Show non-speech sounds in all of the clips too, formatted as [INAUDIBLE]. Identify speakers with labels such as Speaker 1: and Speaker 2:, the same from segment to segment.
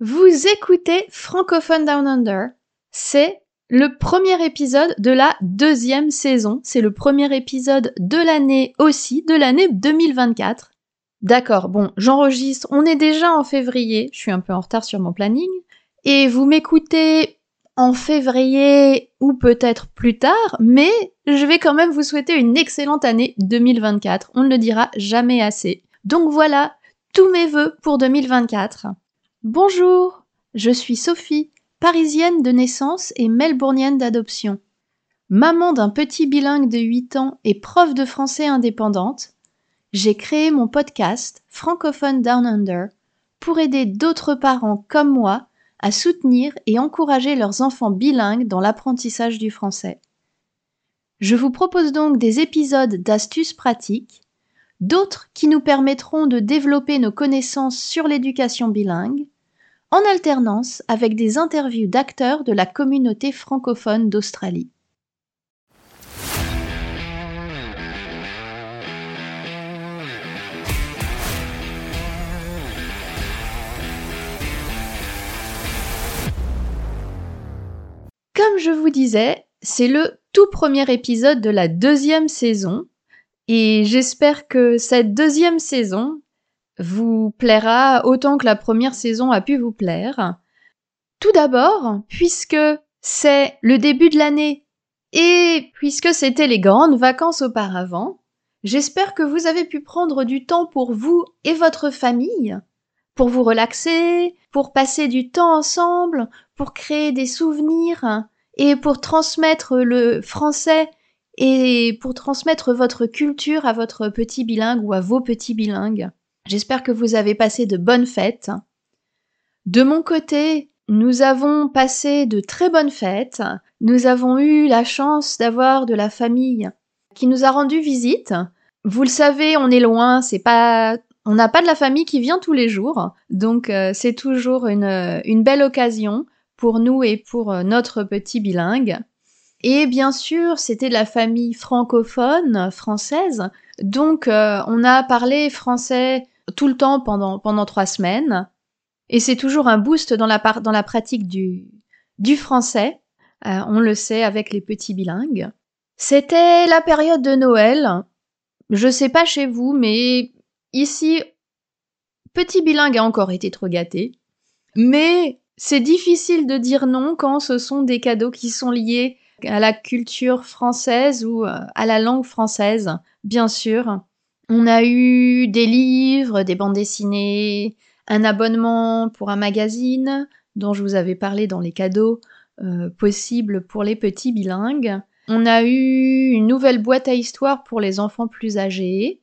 Speaker 1: Vous écoutez Francophone Down Under. C'est le premier épisode de la deuxième saison. C'est le premier épisode de l'année aussi, de l'année 2024. D'accord, bon, j'enregistre. On est déjà en février. Je suis un peu en retard sur mon planning. Et vous m'écoutez en février ou peut-être plus tard, mais je vais quand même vous souhaiter une excellente année 2024. On ne le dira jamais assez. Donc voilà, tous mes vœux pour 2024. Bonjour, je suis Sophie, parisienne de naissance et melbournienne d'adoption. Maman d'un petit bilingue de 8 ans et prof de français indépendante, j'ai créé mon podcast Francophone Down Under pour aider d'autres parents comme moi à soutenir et encourager leurs enfants bilingues dans l'apprentissage du français. Je vous propose donc des épisodes d'astuces pratiques, d'autres qui nous permettront de développer nos connaissances sur l'éducation bilingue, en alternance avec des interviews d'acteurs de la communauté francophone d'Australie. Comme je vous disais, c'est le tout premier épisode de la deuxième saison et j'espère que cette deuxième saison vous plaira autant que la première saison a pu vous plaire. Tout d'abord, puisque c'est le début de l'année et puisque c'était les grandes vacances auparavant, j'espère que vous avez pu prendre du temps pour vous et votre famille, pour vous relaxer, pour passer du temps ensemble, pour créer des souvenirs et pour transmettre le français et pour transmettre votre culture à votre petit bilingue ou à vos petits bilingues. J'espère que vous avez passé de bonnes fêtes. De mon côté, nous avons passé de très bonnes fêtes. Nous avons eu la chance d'avoir de la famille qui nous a rendu visite. Vous le savez, on est loin, c'est pas on n'a pas de la famille qui vient tous les jours, donc euh, c'est toujours une, une, belle occasion pour nous et pour euh, notre petit bilingue. Et bien sûr, c'était de la famille francophone, française, donc euh, on a parlé français tout le temps pendant, pendant trois semaines. Et c'est toujours un boost dans la, dans la pratique du, du français. Euh, on le sait avec les petits bilingues. C'était la période de Noël. Je sais pas chez vous, mais ici, petit bilingue a encore été trop gâté. Mais c'est difficile de dire non quand ce sont des cadeaux qui sont liés à la culture française ou euh, à la langue française, bien sûr. On a eu des livres, des bandes dessinées, un abonnement pour un magazine dont je vous avais parlé dans les cadeaux euh, possibles pour les petits bilingues. On a eu une nouvelle boîte à histoire pour les enfants plus âgés.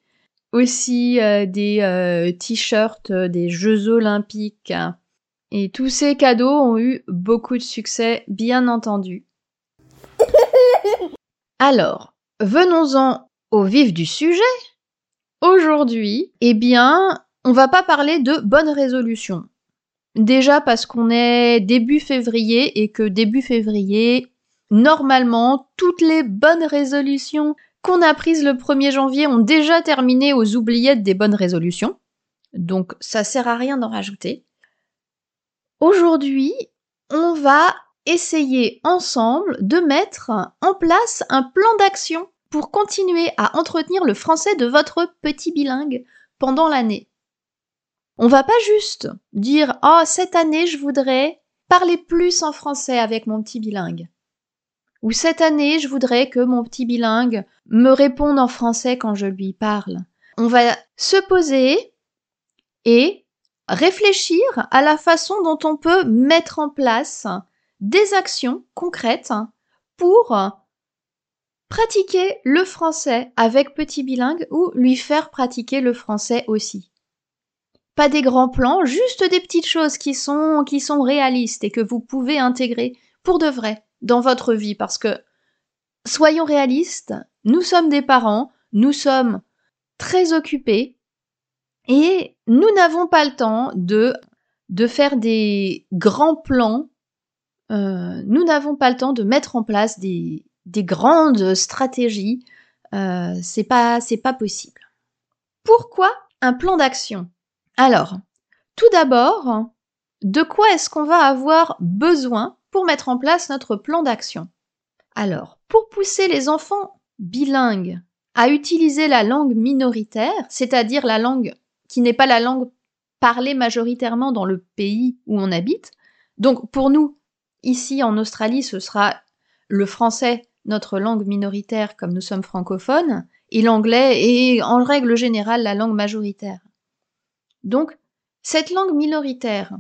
Speaker 1: Aussi euh, des euh, t-shirts des Jeux olympiques. Et tous ces cadeaux ont eu beaucoup de succès, bien entendu. [LAUGHS] Alors, venons-en au vif du sujet. Aujourd'hui, eh bien, on va pas parler de bonnes résolutions. Déjà parce qu'on est début février et que début février, normalement, toutes les bonnes résolutions qu'on a prises le 1er janvier ont déjà terminé aux oubliettes des bonnes résolutions. Donc ça sert à rien d'en rajouter. Aujourd'hui, on va essayer ensemble de mettre en place un plan d'action pour continuer à entretenir le français de votre petit bilingue pendant l'année. On va pas juste dire "Oh, cette année, je voudrais parler plus en français avec mon petit bilingue." Ou cette année, je voudrais que mon petit bilingue me réponde en français quand je lui parle. On va se poser et réfléchir à la façon dont on peut mettre en place des actions concrètes pour pratiquer le français avec petit bilingue ou lui faire pratiquer le français aussi. Pas des grands plans, juste des petites choses qui sont, qui sont réalistes et que vous pouvez intégrer pour de vrai dans votre vie parce que soyons réalistes, nous sommes des parents, nous sommes très occupés et nous n'avons pas le temps de, de faire des grands plans. Euh, nous n'avons pas le temps de mettre en place des, des grandes stratégies, euh, c'est pas c'est pas possible. Pourquoi un plan d'action? Alors, tout d'abord, de quoi est-ce qu'on va avoir besoin pour mettre en place notre plan d'action? Alors, pour pousser les enfants bilingues à utiliser la langue minoritaire, c'est-à-dire la langue qui n'est pas la langue parlée majoritairement dans le pays où on habite. Donc pour nous, ici en Australie, ce sera le français, notre langue minoritaire comme nous sommes francophones, et l'anglais est en règle générale la langue majoritaire. Donc, cette langue minoritaire,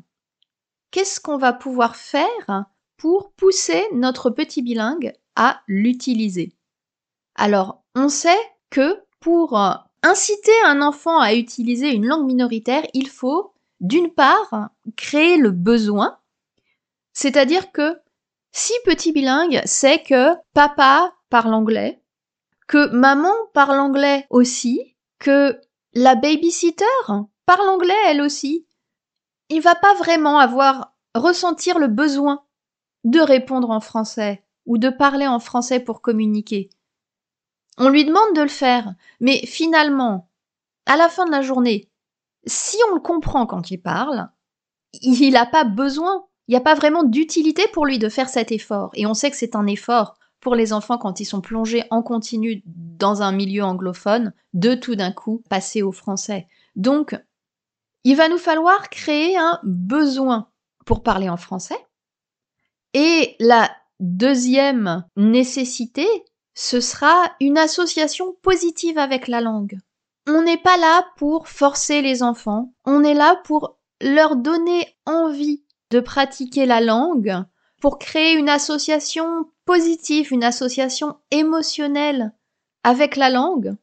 Speaker 1: qu'est-ce qu'on va pouvoir faire pour pousser notre petit bilingue à l'utiliser? Alors, on sait que pour inciter un enfant à utiliser une langue minoritaire, il faut, d'une part, créer le besoin, c'est-à-dire que si petit bilingue sait que papa parle anglais, que maman parle anglais aussi, que la babysitter parle anglais elle aussi, il va pas vraiment avoir ressentir le besoin de répondre en français ou de parler en français pour communiquer. On lui demande de le faire, mais finalement, à la fin de la journée, si on le comprend quand il parle, il n'a pas besoin, il n'y a pas vraiment d'utilité pour lui de faire cet effort. Et on sait que c'est un effort pour les enfants quand ils sont plongés en continu dans un milieu anglophone, de tout d'un coup passer au français. Donc, il va nous falloir créer un besoin pour parler en français. Et la deuxième nécessité, ce sera une association positive avec la langue. On n'est pas là pour forcer les enfants, on est là pour leur donner envie de pratiquer la langue, pour créer une association positive, une association émotionnelle avec la langue,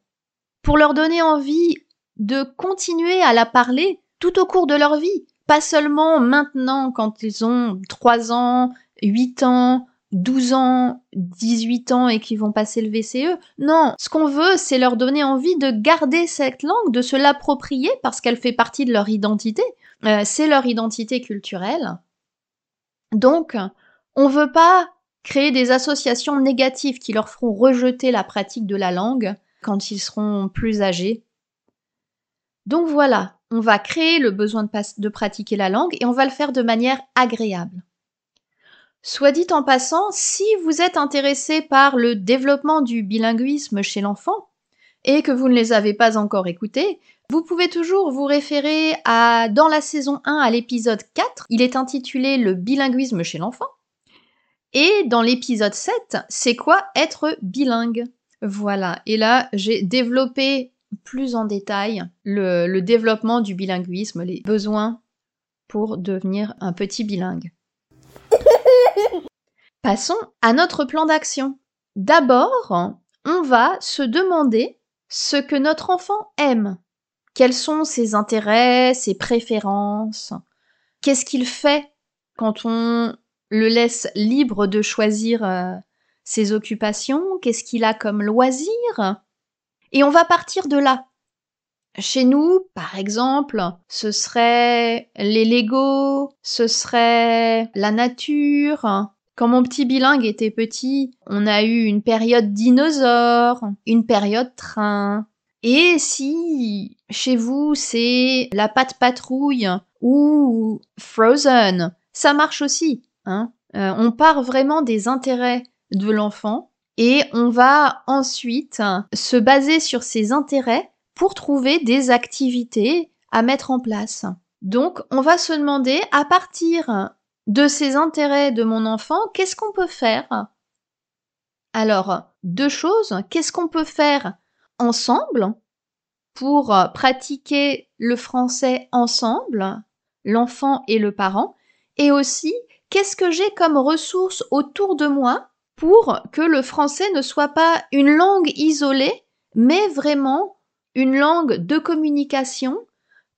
Speaker 1: pour leur donner envie de continuer à la parler tout au cours de leur vie, pas seulement maintenant quand ils ont 3 ans, 8 ans, 12 ans, 18 ans et qui vont passer le VCE. Non, ce qu'on veut, c'est leur donner envie de garder cette langue, de se l'approprier parce qu'elle fait partie de leur identité. Euh, c'est leur identité culturelle. Donc, on veut pas créer des associations négatives qui leur feront rejeter la pratique de la langue quand ils seront plus âgés. Donc voilà, on va créer le besoin de, de pratiquer la langue et on va le faire de manière agréable. Soit dit en passant, si vous êtes intéressé par le développement du bilinguisme chez l'enfant et que vous ne les avez pas encore écoutés, vous pouvez toujours vous référer à dans la saison 1 à l'épisode 4, il est intitulé Le bilinguisme chez l'enfant. Et dans l'épisode 7, c'est quoi être bilingue? Voilà, et là j'ai développé plus en détail le, le développement du bilinguisme, les besoins pour devenir un petit bilingue. Passons à notre plan d'action. D'abord, on va se demander ce que notre enfant aime. Quels sont ses intérêts, ses préférences? Qu'est-ce qu'il fait quand on le laisse libre de choisir euh, ses occupations? Qu'est-ce qu'il a comme loisir? Et on va partir de là. Chez nous, par exemple, ce serait les Lego, ce serait la nature, quand mon petit bilingue était petit, on a eu une période dinosaure, une période train. Et si chez vous c'est la patte patrouille ou Frozen, ça marche aussi. Hein euh, on part vraiment des intérêts de l'enfant et on va ensuite se baser sur ses intérêts pour trouver des activités à mettre en place. Donc on va se demander à partir de ces intérêts de mon enfant, qu'est-ce qu'on peut faire? Alors, deux choses. Qu'est-ce qu'on peut faire ensemble pour pratiquer le français ensemble, l'enfant et le parent? Et aussi, qu'est-ce que j'ai comme ressources autour de moi pour que le français ne soit pas une langue isolée, mais vraiment une langue de communication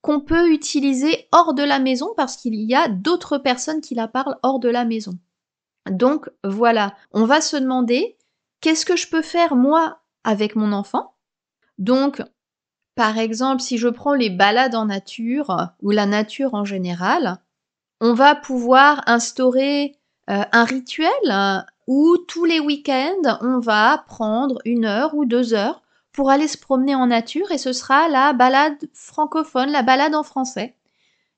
Speaker 1: qu'on peut utiliser hors de la maison parce qu'il y a d'autres personnes qui la parlent hors de la maison. Donc voilà, on va se demander qu'est-ce que je peux faire moi avec mon enfant? Donc par exemple, si je prends les balades en nature ou la nature en général, on va pouvoir instaurer euh, un rituel euh, où tous les week-ends, on va prendre une heure ou deux heures pour aller se promener en nature et ce sera la balade francophone, la balade en français.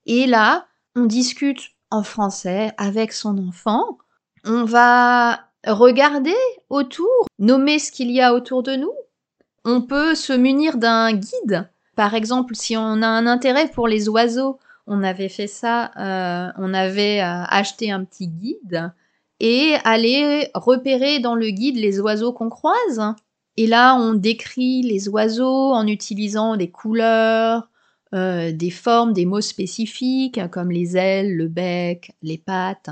Speaker 1: Et là, on discute en français avec son enfant. On va regarder autour, nommer ce qu'il y a autour de nous. On peut se munir d'un guide. Par exemple, si on a un intérêt pour les oiseaux, on avait fait ça, euh, on avait euh, acheté un petit guide et aller repérer dans le guide les oiseaux qu'on croise. Et là, on décrit les oiseaux en utilisant des couleurs, euh, des formes, des mots spécifiques comme les ailes, le bec, les pattes.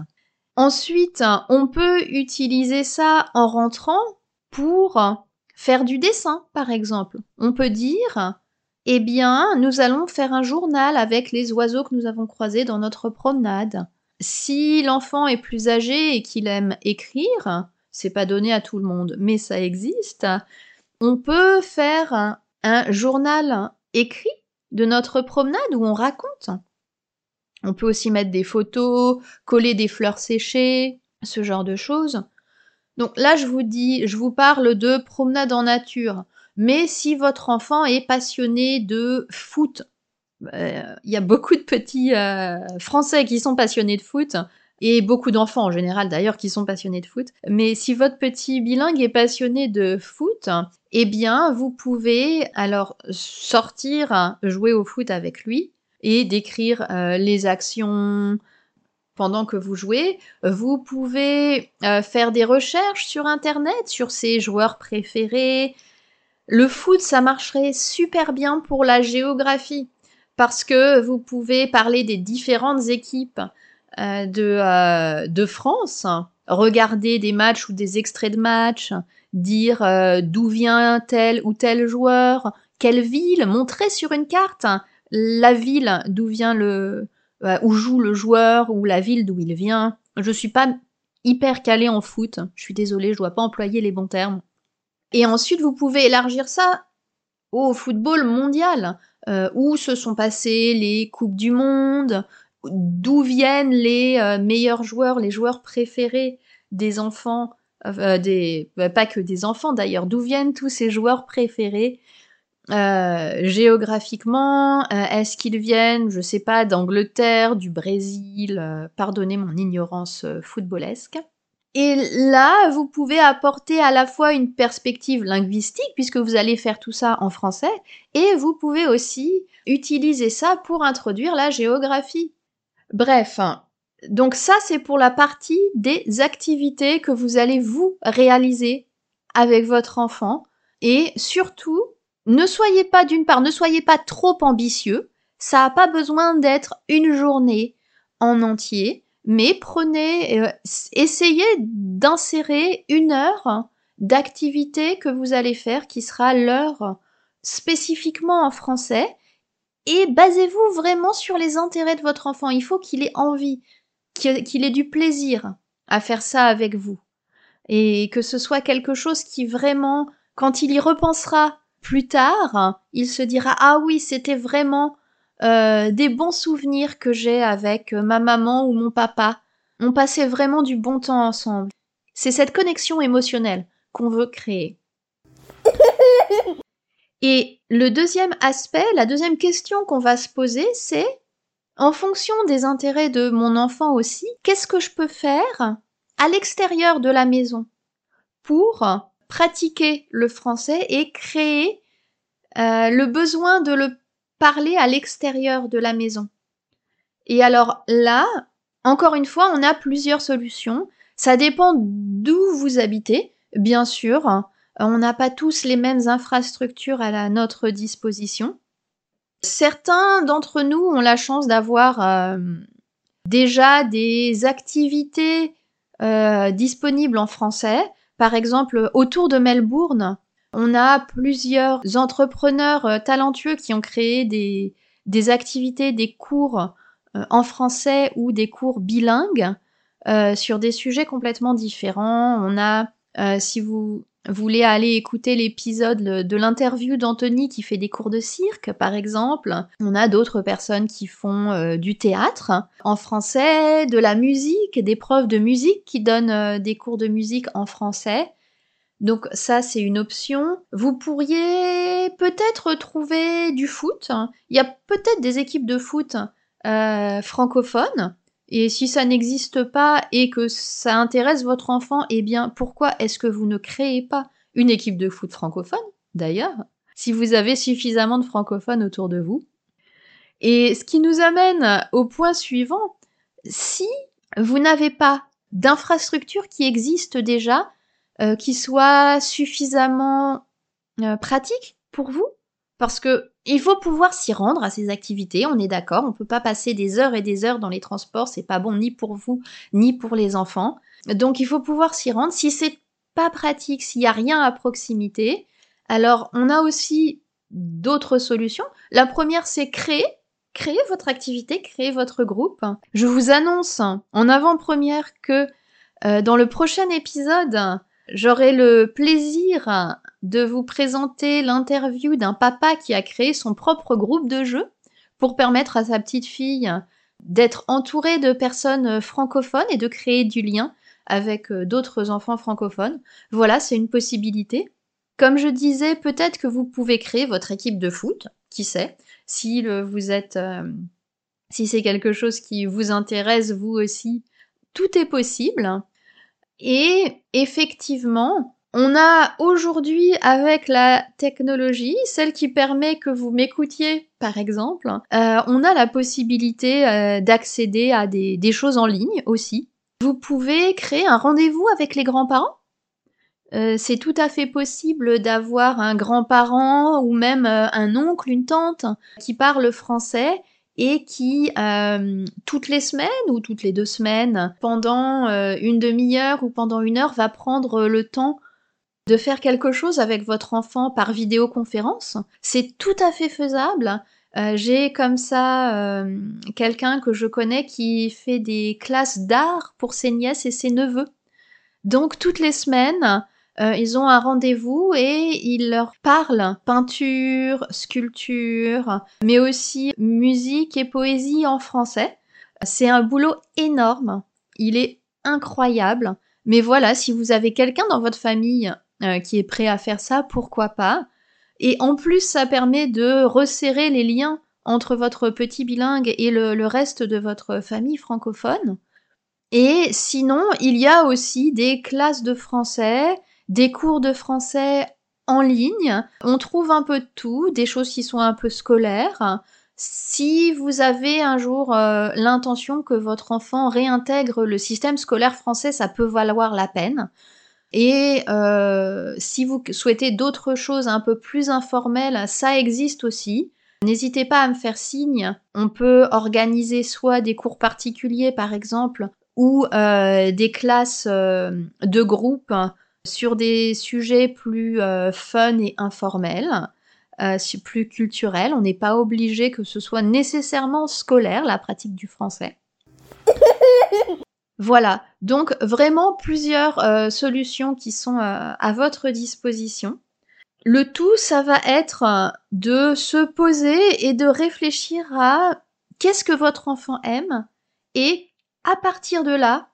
Speaker 1: Ensuite, on peut utiliser ça en rentrant pour faire du dessin, par exemple. On peut dire, eh bien, nous allons faire un journal avec les oiseaux que nous avons croisés dans notre promenade. Si l'enfant est plus âgé et qu'il aime écrire, c'est pas donné à tout le monde, mais ça existe, on peut faire un journal écrit de notre promenade où on raconte. On peut aussi mettre des photos, coller des fleurs séchées, ce genre de choses. Donc là, je vous dis, je vous parle de promenade en nature. Mais si votre enfant est passionné de foot, euh, il y a beaucoup de petits euh, Français qui sont passionnés de foot, et beaucoup d'enfants en général d'ailleurs qui sont passionnés de foot. Mais si votre petit bilingue est passionné de foot, eh bien, vous pouvez alors sortir jouer au foot avec lui et décrire euh, les actions pendant que vous jouez. Vous pouvez euh, faire des recherches sur Internet sur ses joueurs préférés. Le foot, ça marcherait super bien pour la géographie parce que vous pouvez parler des différentes équipes de, de France, regarder des matchs ou des extraits de matchs, dire d'où vient tel ou tel joueur, quelle ville, montrer sur une carte la ville d'où vient le euh, où joue le joueur ou la ville d'où il vient. Je suis pas hyper calée en foot. Je suis désolée, je dois pas employer les bons termes. Et ensuite, vous pouvez élargir ça au football mondial, euh, où se sont passées les coupes du monde, d'où viennent les euh, meilleurs joueurs, les joueurs préférés des enfants, des pas que des enfants d'ailleurs, d'où viennent tous ces joueurs préférés euh, géographiquement, euh, est-ce qu'ils viennent, je sais pas, d'Angleterre, du Brésil, euh, pardonnez mon ignorance footballesque. Et là, vous pouvez apporter à la fois une perspective linguistique, puisque vous allez faire tout ça en français, et vous pouvez aussi utiliser ça pour introduire la géographie. Bref, hein. donc ça c'est pour la partie des activités que vous allez vous réaliser avec votre enfant, et surtout ne soyez pas d'une part, ne soyez pas trop ambitieux. Ça n'a pas besoin d'être une journée en entier, mais prenez, euh, essayez d'insérer une heure d'activité que vous allez faire qui sera l'heure spécifiquement en français et basez-vous vraiment sur les intérêts de votre enfant. Il faut qu'il ait envie, qu'il ait du plaisir à faire ça avec vous et que ce soit quelque chose qui vraiment, quand il y repensera plus tard, il se dira ah oui, c'était vraiment euh, des bons souvenirs que j'ai avec euh, ma maman ou mon papa. On passait vraiment du bon temps ensemble. C'est cette connexion émotionnelle qu'on veut créer. Et le deuxième aspect, la deuxième question qu'on va se poser, c'est en fonction des intérêts de mon enfant aussi, qu'est-ce que je peux faire à l'extérieur de la maison pour pratiquer le français et créer euh, le besoin de le parler à l'extérieur de la maison. Et alors là, encore une fois, on a plusieurs solutions. Ça dépend d'où vous habitez, bien sûr. On n'a pas tous les mêmes infrastructures à notre disposition. Certains d'entre nous ont la chance d'avoir euh, déjà des activités euh, disponibles en français. Par exemple, autour de Melbourne, on a plusieurs entrepreneurs euh, talentueux qui ont créé des, des activités, des cours en français ou des cours bilingues sur des sujets complètement différents. On a, si vous voulez aller écouter l'épisode de l'interview d'Anthony qui fait des cours de cirque, par exemple, on a d'autres personnes qui font du théâtre en français, de la musique, des profs de musique qui donnent des cours de musique en français. Donc ça, c'est une option. Vous pourriez peut-être trouver du foot. Il y a peut-être des équipes de foot euh, francophones Et si ça n'existe pas et que ça intéresse votre enfant, eh bien pourquoi est-ce que vous ne créez pas une équipe de foot francophone, d'ailleurs, si vous avez suffisamment de francophones autour de vous? Et ce qui nous amène au point suivant, si vous n'avez pas d'infrastructure qui existe déjà, euh, qui soit suffisamment euh, pratique pour vous, parce que il faut pouvoir s'y rendre à ces activités, on est d'accord, on peut pas passer des heures et des heures dans les transports, c'est pas bon ni pour vous ni pour les enfants. Donc il faut pouvoir s'y rendre. Si c'est pas pratique, s'il y a rien à proximité, alors on a aussi d'autres solutions. La première c'est créer créer votre activité, créer votre groupe. Je vous annonce en avant-première que euh, dans le prochain épisode, j'aurai le plaisir de vous présenter l'interview d'un papa qui a créé son propre groupe de jeu pour permettre à sa petite fille d'être entourée de personnes francophones et de créer du lien avec euh, d'autres enfants francophones. Voilà, c'est une possibilité. Comme je disais, peut-être que vous pouvez créer votre équipe de foot, qui sait, si vous êtes euh, si c'est quelque chose qui vous intéresse vous aussi, tout est possible. Et effectivement, on a aujourd'hui avec la technologie, celle qui permet que vous m'écoutiez par exemple, euh, on a la possibilité euh, d'accéder à des, choses en ligne aussi. Vous pouvez créer un rendez-vous avec les grands-parents. Euh, c'est tout à fait possible d'avoir un grand-parent ou même un oncle, une tante qui parle français et qui, toutes les semaines ou toutes les deux semaines, pendant une demi-heure ou pendant une heure, va prendre le temps de faire quelque chose avec votre enfant par vidéoconférence. C'est tout à fait faisable. Euh, j'ai comme ça euh, quelqu'un que je connais qui fait des classes d'art pour ses nièces et ses neveux. Donc toutes les semaines, euh, ils ont un rendez-vous et il leur parle peinture, sculpture, mais aussi musique et poésie en français. C'est un boulot énorme. Il est incroyable. Mais voilà, si vous avez quelqu'un dans votre famille euh, qui est prêt à faire ça, pourquoi pas Et en plus, ça permet de resserrer les liens entre votre petit bilingue et le, reste de votre famille francophone. Et sinon, il y a aussi des classes de français, des cours de français en ligne. On trouve un peu de tout, des choses qui sont un peu scolaires. Si vous avez un jour euh, l'intention que votre enfant réintègre le système scolaire français, ça peut valoir la peine. Et euh, si vous souhaitez d'autres choses un peu plus informelles, ça existe aussi. N'hésitez pas à me faire signe. On peut organiser soit des cours particuliers par exemple, ou euh, des classes euh, de groupe sur des sujets plus fun et informels, plus culturels. On n'est pas obligé que ce soit nécessairement scolaire, la pratique du français. Voilà, donc vraiment plusieurs euh, solutions qui sont euh, à votre disposition. Le tout, ça va être euh, de se poser et de réfléchir à qu'est-ce que votre enfant aime et à partir de là,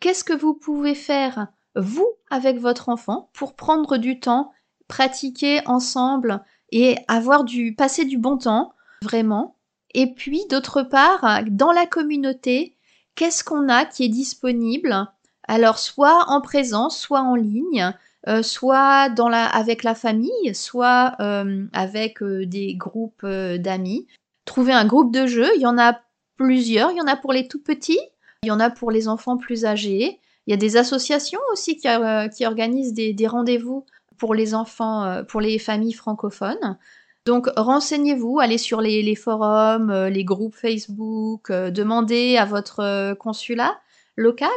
Speaker 1: qu'est-ce que vous pouvez faire vous avec votre enfant pour prendre du temps, pratiquer ensemble et avoir du passer du bon temps vraiment. Et puis d'autre part, dans la communauté, qu'est-ce qu'on a qui est disponible? Alors soit en présence, soit en ligne, euh, soit avec la famille, soit euh, avec euh, des groupes d'amis. Trouver un groupe de jeu, il y en a plusieurs, il y en a pour les tout petits, il y en a pour les enfants plus âgés. Il y a des associations aussi qui, qui organisent des, des rendez-vous pour les enfants, pour les familles francophones. Donc renseignez-vous, allez sur les, forums, euh, les groupes Facebook, euh, demandez à votre euh, consulat local,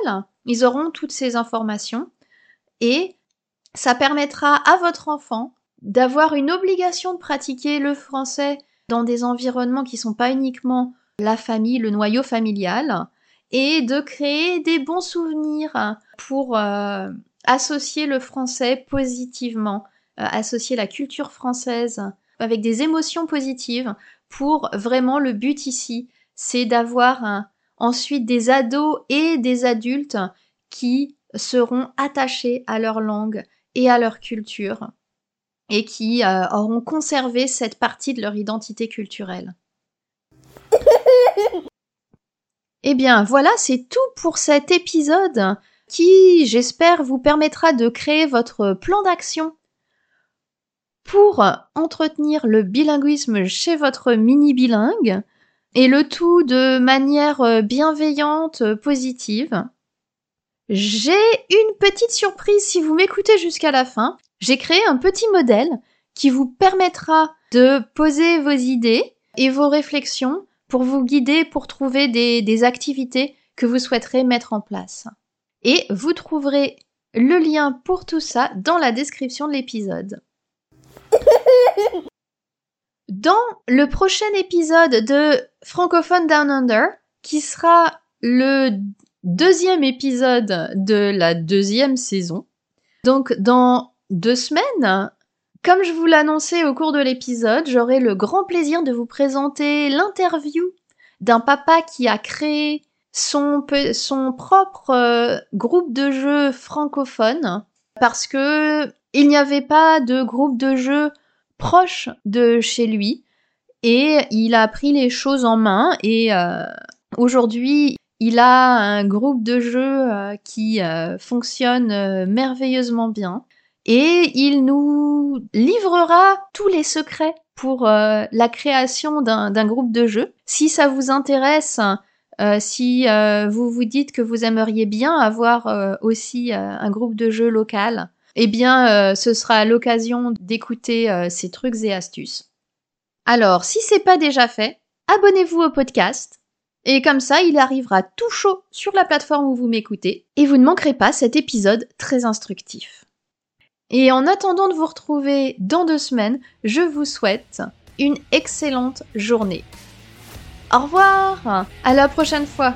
Speaker 1: ils auront toutes ces informations. Et ça permettra à votre enfant d'avoir une obligation de pratiquer le français dans des environnements qui ne sont pas uniquement la famille, le noyau familial, et de créer des bons souvenirs pour associer le français positivement, associer la culture française avec des émotions positives pour vraiment le but ici, c'est d'avoir ensuite des ados et des adultes qui seront attachés à leur langue et à leur culture et qui euh, auront conservé cette partie de leur identité culturelle. Eh bien voilà, c'est tout pour cet épisode qui, j'espère, vous permettra de créer votre plan d'action pour entretenir le bilinguisme chez votre mini bilingue et le tout de manière bienveillante, positive. J'ai une petite surprise si vous m'écoutez jusqu'à la fin. J'ai créé un petit modèle qui vous permettra de poser vos idées et vos réflexions pour vous guider pour trouver des, activités que vous souhaiterez mettre en place. Et vous trouverez le lien pour tout ça dans la description de l'épisode. [LAUGHS] Dans le prochain épisode de Francophone Down Under, qui sera le deuxième épisode de la deuxième saison. Donc dans deux semaines, comme je vous l'annonçais au cours de l'épisode, j'aurai le grand plaisir de vous présenter l'interview d'un papa qui a créé son, son propre euh, groupe de jeux francophone parce que il n'y avait pas de groupe de jeux proche de chez lui et il a pris les choses en main et euh, aujourd'hui il a un groupe de jeux euh, qui euh, fonctionne merveilleusement bien et il nous livrera tous les secrets pour la création d'un groupe de jeux. Si ça vous intéresse, si vous vous dites que vous aimeriez bien avoir aussi un groupe de jeux local, eh bien, ce sera l'occasion d'écouter ces trucs et astuces. Alors, si c'est pas déjà fait, abonnez-vous au podcast et comme ça, il arrivera tout chaud sur la plateforme où vous m'écoutez, et vous ne manquerez pas cet épisode très instructif. Et en attendant de vous retrouver dans deux semaines, je vous souhaite une excellente journée. Au revoir À la prochaine fois